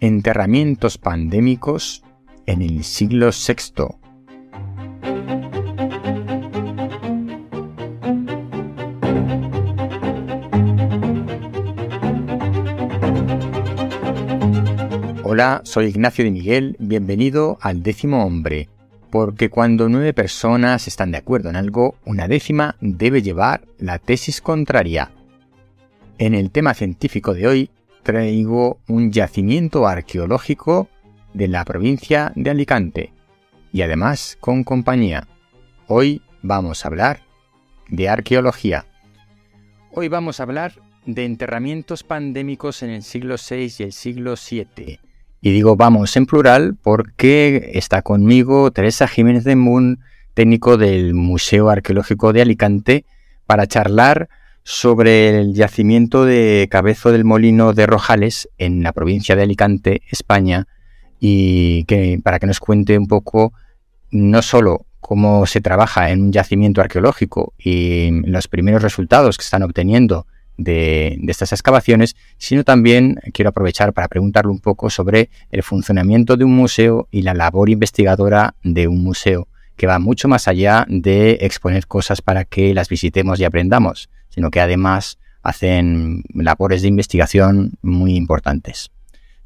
Enterramientos pandémicos en el siglo VI. Hola, soy Ignacio de Miguel, bienvenido al décimo hombre, porque cuando nueve personas están de acuerdo en algo, una décima debe llevar la tesis contraria. En el tema científico de hoy traigo un yacimiento arqueológico de la provincia de Alicante y además con compañía. Hoy vamos a hablar de arqueología. Hoy vamos a hablar de enterramientos pandémicos en el siglo VI y el siglo VII. Y digo vamos en plural porque está conmigo Teresa Jiménez de Moon, técnico del Museo Arqueológico de Alicante, para charlar sobre el yacimiento de Cabezo del Molino de Rojales en la provincia de Alicante, España, y que para que nos cuente un poco no solo cómo se trabaja en un yacimiento arqueológico y los primeros resultados que están obteniendo de, de, estas excavaciones, sino también quiero aprovechar para preguntarle un poco sobre el funcionamiento de un museo y la labor investigadora de un museo, que va mucho más allá de exponer cosas para que las visitemos y aprendamos, sino que además hacen labores de investigación muy importantes.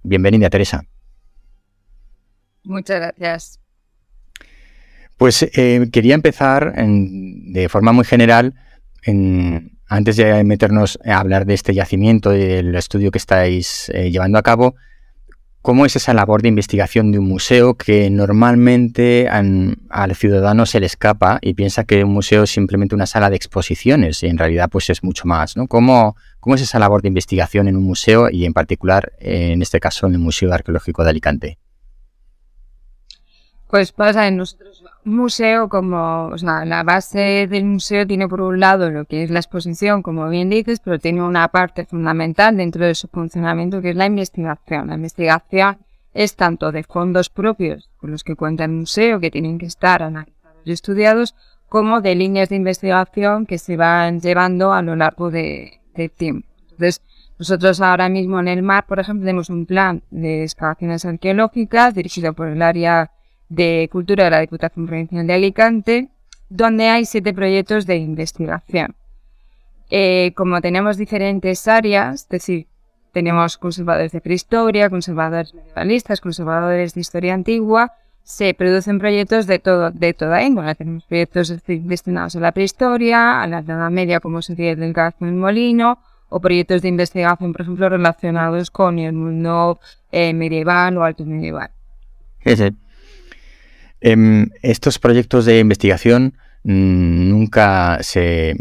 Bienvenida, Teresa. Muchas gracias. Pues eh, quería empezar de forma muy general, antes de meternos a hablar de este yacimiento y del estudio que estáis eh, llevando a cabo, ¿Cómo es esa labor de investigación de un museo que normalmente al ciudadano se le escapa y piensa que un museo es simplemente una sala de exposiciones y en realidad pues es mucho más? ¿no? ¿Cómo, ¿Cómo es esa labor de investigación en un museo y en particular en este caso en el Museo Arqueológico de Alicante? Pues pasa en nosotros museo como, o sea, la base del museo tiene por un lado lo que es la exposición, como bien dices, pero tiene una parte fundamental dentro de su funcionamiento que es la investigación. La investigación es tanto de fondos propios con los que cuenta el museo, que tienen que estar analizados y estudiados, como de líneas de investigación que se van llevando a lo largo de, tiempo. Entonces, nosotros ahora mismo en el mar, por ejemplo, tenemos un plan de excavaciones arqueológicas dirigido por el área de Cultura de la Diputación Provincial de Alicante, donde hay siete proyectos de investigación. Eh, como tenemos diferentes áreas, es decir, tenemos conservadores de prehistoria, conservadores medievalistas, conservadores de historia antigua, se producen proyectos de todo, de toda índole. Tenemos proyectos destinados a la prehistoria, a la Edad Media, como el del del molino, o proyectos de investigación, por ejemplo, relacionados con el mundo eh, medieval o alto medieval. Em, estos proyectos de investigación mm, nunca se,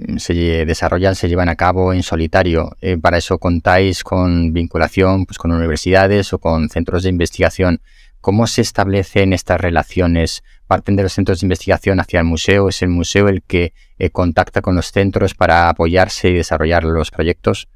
desarrollan, se llevan a cabo en solitario. Eh, para eso contáis con vinculación pues, con universidades o con centros de investigación. ¿Cómo se establecen estas relaciones? ¿Parten de los centros de investigación hacia el museo? ¿Es el museo el que eh, contacta con los centros para apoyarse y desarrollar los proyectos?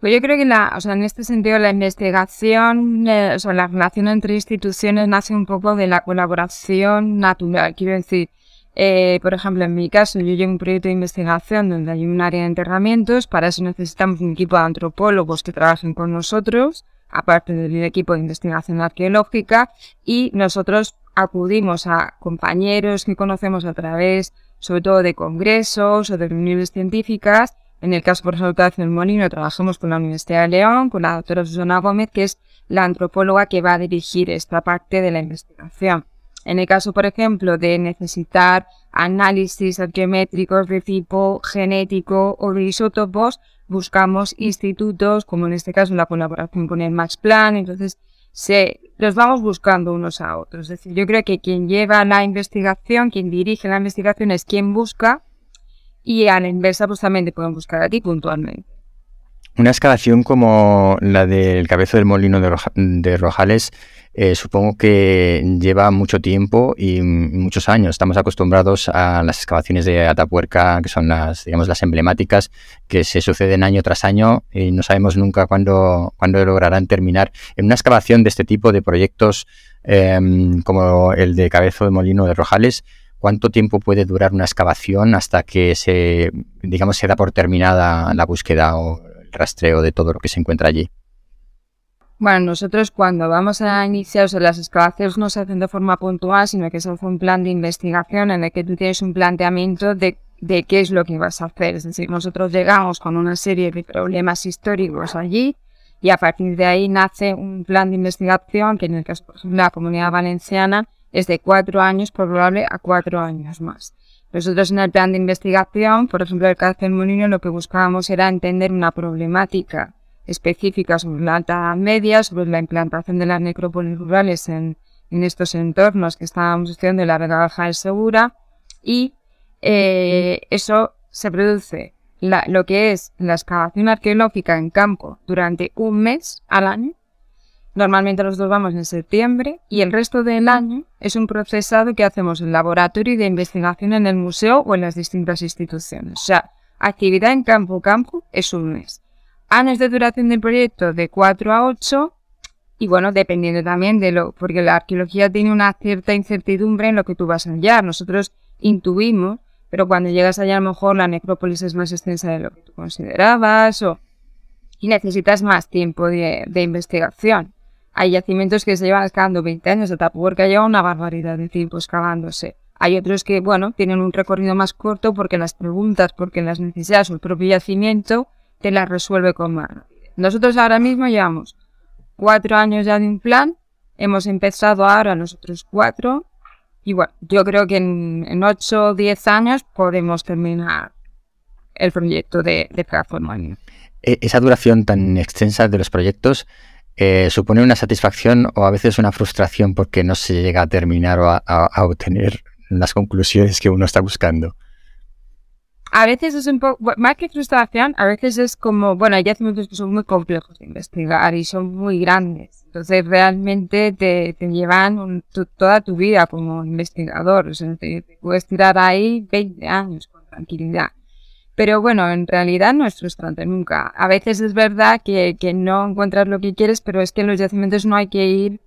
Pues yo creo que la, o sea, en este sentido la investigación, eh, o sea, la relación entre instituciones nace un poco de la colaboración natural. Quiero decir, eh, por ejemplo, en mi caso, yo llevo un proyecto de investigación donde hay un área de enterramientos, para eso necesitamos un equipo de antropólogos que trabajen con nosotros, aparte del equipo de investigación arqueológica, y nosotros acudimos a compañeros que conocemos a través, sobre todo de congresos o de reuniones científicas, en el caso, por ejemplo, de el Molino, trabajamos con la Universidad de León, con la doctora Susana Gómez, que es la antropóloga que va a dirigir esta parte de la investigación. En el caso, por ejemplo, de necesitar análisis arqueométricos de tipo genético o de isótopos, buscamos institutos, como en este caso la colaboración con el Max Plan, entonces se, los vamos buscando unos a otros. Es decir, yo creo que quien lleva la investigación, quien dirige la investigación es quien busca y a la inversa pues también te pueden buscar a ti puntualmente. Una excavación como la del cabezo del molino de, Rojales eh, supongo que lleva mucho tiempo y muchos años. Estamos acostumbrados a las excavaciones de Atapuerca, que son las, digamos, las emblemáticas, que se suceden año tras año y no sabemos nunca cuándo, cuándo lograrán terminar. En una excavación de este tipo de proyectos em, como el de Cabezo del Molino de Rojales, ¿Cuánto tiempo puede durar una excavación hasta que se, digamos, se da por terminada la búsqueda o el rastreo de todo lo que se encuentra allí? Bueno, nosotros cuando vamos a iniciar, o sea, las excavaciones no se hacen de forma puntual, sino que se hace un plan de investigación en el que tú tienes un planteamiento de, de qué es lo que vas a hacer. Es decir, nosotros llegamos con una serie de problemas históricos allí y a partir de ahí nace un plan de investigación que en el caso de la comunidad valenciana es de cuatro años probable a cuatro años más. Nosotros en el plan de investigación, por ejemplo, el cárcel Molino, lo que buscábamos era entender una problemática específica sobre la alta media, sobre la implantación de las necrópolis rurales en, estos entornos que estábamos estudiando en la Vega del Segura y eh, eso se produce lo que es la excavación arqueológica en campo durante un mes al año. Normalmente los dos vamos en septiembre y el resto del año es un procesado que hacemos en laboratorio de investigación en el museo o en las distintas instituciones. O sea, actividad en campo campo es un mes años de duración del proyecto de 4 a 8 y bueno, dependiendo también de lo, porque la arqueología tiene una cierta incertidumbre en lo que tú vas a hallar. Nosotros intuimos, pero cuando llegas allá a lo mejor la necrópolis es más extensa de lo que tú considerabas o, y necesitas más tiempo de, investigación. Hay yacimientos que se llevan excavando 20 años, hasta porque lleva una barbaridad de tiempo excavándose. Hay otros que, bueno, tienen un recorrido más corto porque las preguntas, porque las necesidades o el propio yacimiento te la resuelve con más Nosotros ahora mismo llevamos cuatro años ya de un plan, hemos empezado ahora nosotros cuatro, y bueno, yo creo que en, ocho o diez años podemos terminar el proyecto de, de e, Esa duración tan extensa de los proyectos eh, supone una satisfacción o a veces una frustración porque no se llega a terminar o a obtener las conclusiones que uno está buscando a veces es un poco, más que frustración, a veces es como, bueno, hay yacimientos que son muy complejos de investigar y son muy grandes. Entonces realmente te, te llevan toda tu vida como investigador. O sea, te, puedes tirar ahí 20 años con tranquilidad. Pero bueno, en realidad no es frustrante nunca. A veces es verdad que, que no encuentras lo que quieres, pero es que en los yacimientos no hay que ir,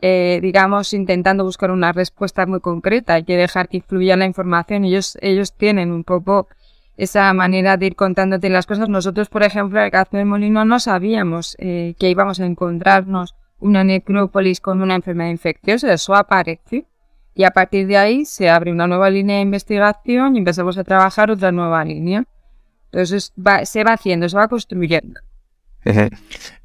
eh, digamos, intentando buscar una respuesta muy concreta. Hay que dejar que fluya la información. Ellos, ellos tienen un poco esa manera de ir contándote las cosas. Nosotros, por ejemplo, en el caso de Molino no sabíamos eh, que íbamos a encontrarnos una necrópolis con una enfermedad infecciosa, eso aparece. Y a partir de ahí se abre una nueva línea de investigación y empezamos a trabajar otra nueva línea. Entonces se va haciendo, se va construyendo.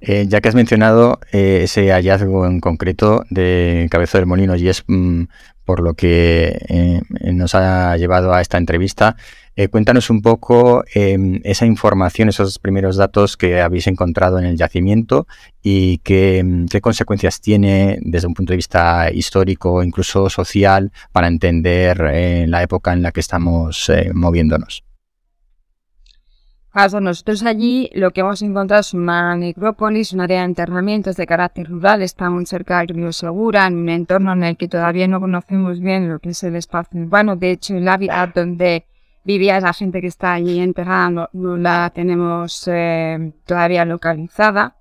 Eh, ya que has mencionado eh, ese hallazgo en concreto de Cabezo del Molino y es mm, por lo que nos ha llevado a esta entrevista, eh, cuéntanos un poco esa información, esos primeros datos que habéis encontrado en el yacimiento y qué, em, consecuencias tiene desde un punto de vista histórico, incluso social, para entender eh, la época en la que estamos eh, moviéndonos. nosotros allí lo que hemos encontrado es una necrópolis, un área de enterramientos de carácter rural, está muy cerca del río Segura, en un entorno en el que todavía no conocemos bien lo que es el espacio urbano. De hecho, el hábitat donde vivía la gente que está allí enterrada, no, la tenemos eh, todavía localizada.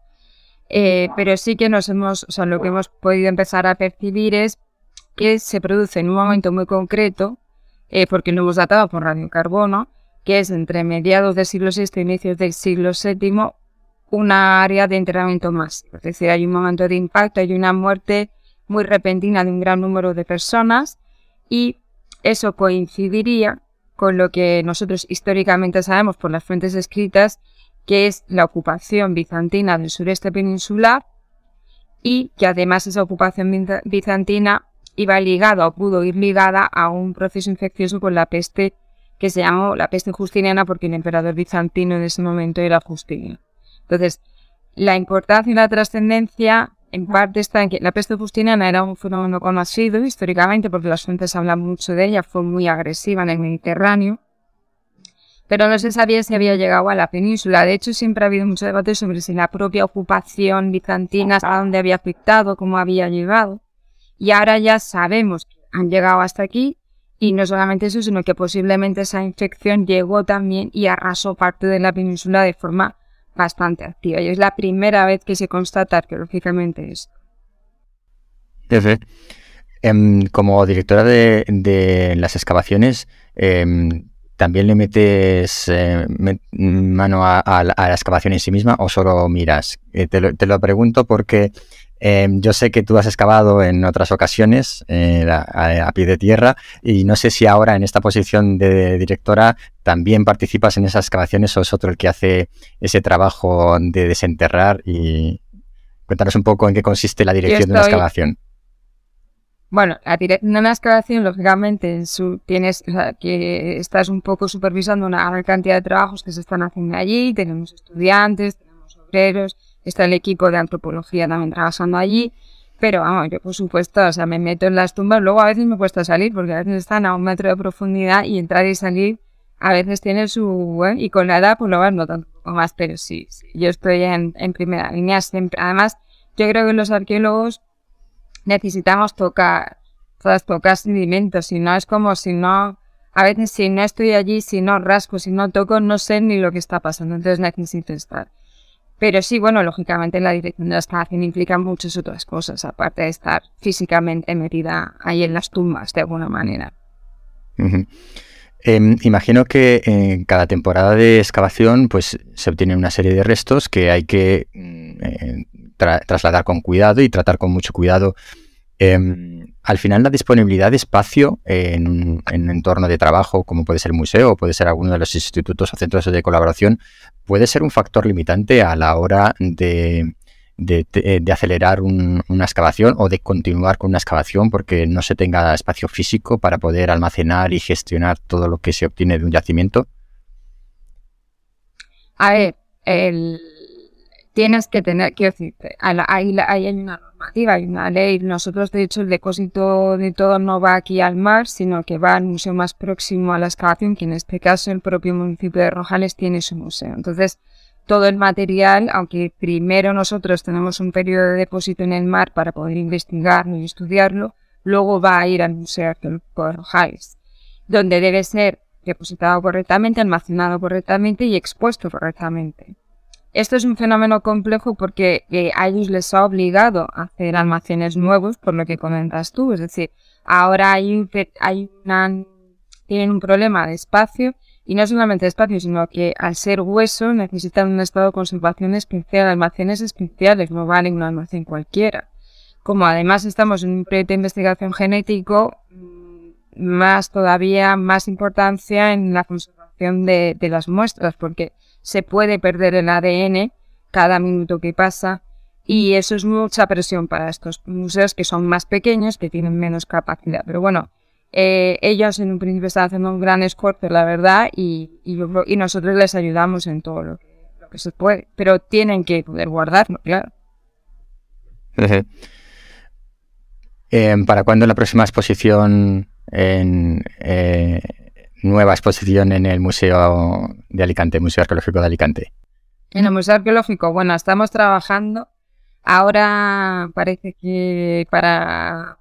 Eh, pero sí que nos hemos, o sea, lo que hemos podido empezar a percibir es que se produce en un momento muy concreto, eh, porque lo hemos datado por radiocarbono, que es entre mediados del siglo VI y inicios del siglo VII, una área de enterramiento más. Es decir, hay un momento de impacto, hay una muerte muy repentina de un gran número de personas y eso coincidiría con lo que nosotros históricamente sabemos por las fuentes escritas, que es la ocupación bizantina del sureste peninsular y que además esa ocupación bizantina iba ligada o pudo ir ligada a un proceso infeccioso con la peste que se llamó la peste justiniana porque el emperador bizantino en ese momento era Justinio. Entonces, la importancia y la trascendencia en parte está en que la peste justiniana era un fenómeno conocido históricamente porque las fuentes hablan mucho de ella, fue muy agresiva en el Mediterráneo, pero no se sabía si había llegado a la península. De hecho, siempre ha habido mucho debate sobre si la propia ocupación bizantina, a dónde había afectado, cómo había llegado. Y ahora ya sabemos que han llegado hasta aquí y no solamente eso, sino que posiblemente esa infección llegó también y arrasó parte de la península de forma bastante activa y es la primera vez que se constata arqueológicamente esto. Em, como directora de, las excavaciones, em, ¿también le metes eh, mano a, la excavación en sí misma o solo miras? Eh, te, lo, pregunto porque em, yo sé que tú has excavado en otras ocasiones eh, a, pie de tierra y no sé si ahora en esta posición de directora también participas en esas excavaciones o es otro el que hace ese trabajo de desenterrar y cuéntanos un poco en qué consiste la dirección de una excavación. Bueno, la dirección de una excavación, lógicamente, tienes, que estás un poco supervisando una gran cantidad de trabajos que se están haciendo allí. Tenemos estudiantes, tenemos obreros, está el equipo de antropología también trabajando allí. Pero vamos, yo por supuesto, o sea, me meto en las tumbas, luego a veces me cuesta salir porque a veces están a un metro de profundidad y entrar y salir a veces tiene su... ¿eh? y con la edad pues lo vas notando más, pero sí, yo estoy en, en primera línea siempre. Además, yo creo que los arqueólogos necesitamos tocar, todas tocar sedimentos, si no es como si no, a veces si no estoy allí, si no rasco, si no toco, no sé ni lo que está pasando, entonces necesito estar. Pero sí, bueno, lógicamente la dirección de la excavación implica muchas otras cosas, aparte de estar físicamente metida ahí en las tumbas de alguna manera. Em, imagino que en cada temporada de excavación pues se obtiene una serie de restos que hay que mm, eh, trasladar con cuidado y tratar con mucho cuidado. Em, al final, la disponibilidad de espacio en un, entorno de trabajo, como puede ser el museo o puede ser alguno de los institutos o centros de colaboración, puede ser un factor limitante a la hora de, acelerar una excavación o de continuar con una excavación porque no se tenga espacio físico para poder almacenar y gestionar todo lo que se obtiene de un yacimiento? A ver, el, tienes que tener, quiero decir, ahí, hay una normativa, hay una ley. Nosotros, de hecho, el depósito de todo no va aquí al mar, sino que va al museo más próximo a la excavación, que en este caso el propio municipio de Rojales tiene su museo. Entonces, todo el material, aunque primero nosotros tenemos un periodo de depósito en el mar para poder investigarlo y estudiarlo, luego va a ir al Museo de Rojales, donde debe ser depositado correctamente, almacenado correctamente y expuesto correctamente. Esto es un fenómeno complejo porque eh, a ellos les ha obligado a hacer almacenes nuevos, por lo que comentas tú. Es decir, ahora hay, tienen un problema de espacio y no solamente de espacio, sino que al ser hueso necesitan un estado de conservación especial, almacenes especiales, no valen un almacén cualquiera. Como además estamos en un proyecto de investigación genético, mm, más todavía, más importancia en la conservación de las muestras, porque se puede perder el ADN cada minuto que pasa y eso es mucha presión para estos museos que son más pequeños, que tienen menos capacidad. Pero bueno, eh, ellos en un principio están haciendo un gran esfuerzo, la verdad, y, y, nosotros les ayudamos en todo lo que, se puede, pero tienen que poder guardarlo, claro. Em, ¿Para cuándo la próxima exposición en, eh, nueva exposición en el Museo de Alicante, Museo Arqueológico de Alicante? En el Museo Arqueológico, bueno, estamos trabajando. Ahora parece que para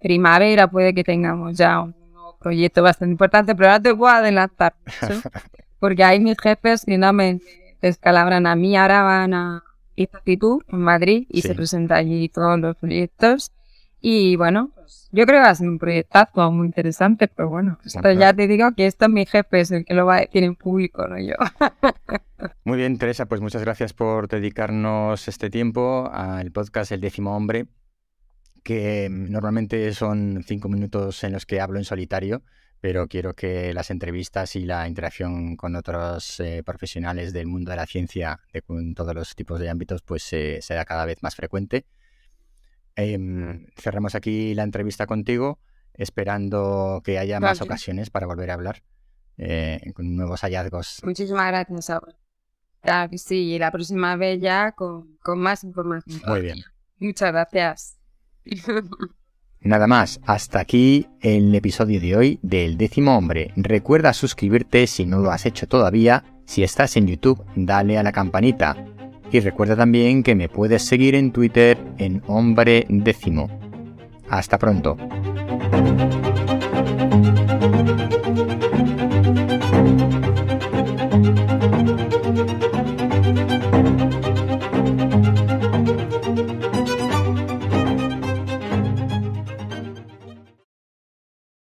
primavera puede que tengamos ya un proyecto bastante importante, pero ahora te voy a adelantar, porque hay mis jefes que no me descalabran a mí, ahora van a Instituto en Madrid y se presentan allí todos los proyectos. Y bueno, pues, yo creo que va a ser un proyectazo muy interesante, pero bueno, esto ya te digo que esto mi jefe es el que lo va a decir en público, no yo. muy bien, Teresa, pues muchas gracias por dedicarnos este tiempo al podcast El décimo hombre, que normalmente son cinco minutos en los que hablo en solitario, pero quiero que las entrevistas y la interacción con otros eh, profesionales del mundo de la ciencia, de todos los tipos de ámbitos, pues eh, sea cada vez más frecuente. Em, cerramos aquí la entrevista contigo, esperando que haya más ocasiones para volver a hablar eh, con nuevos hallazgos. Muchísimas gracias, Saúl. Sí, y la próxima vez ya con, con más información. Muy bien. Muchas gracias. Nada más, hasta aquí el episodio de hoy del décimo hombre. Recuerda suscribirte si no lo has hecho todavía. Si estás en YouTube, dale a la campanita y recuerda también que me puedes seguir en Twitter en hombre décimo. Hasta pronto.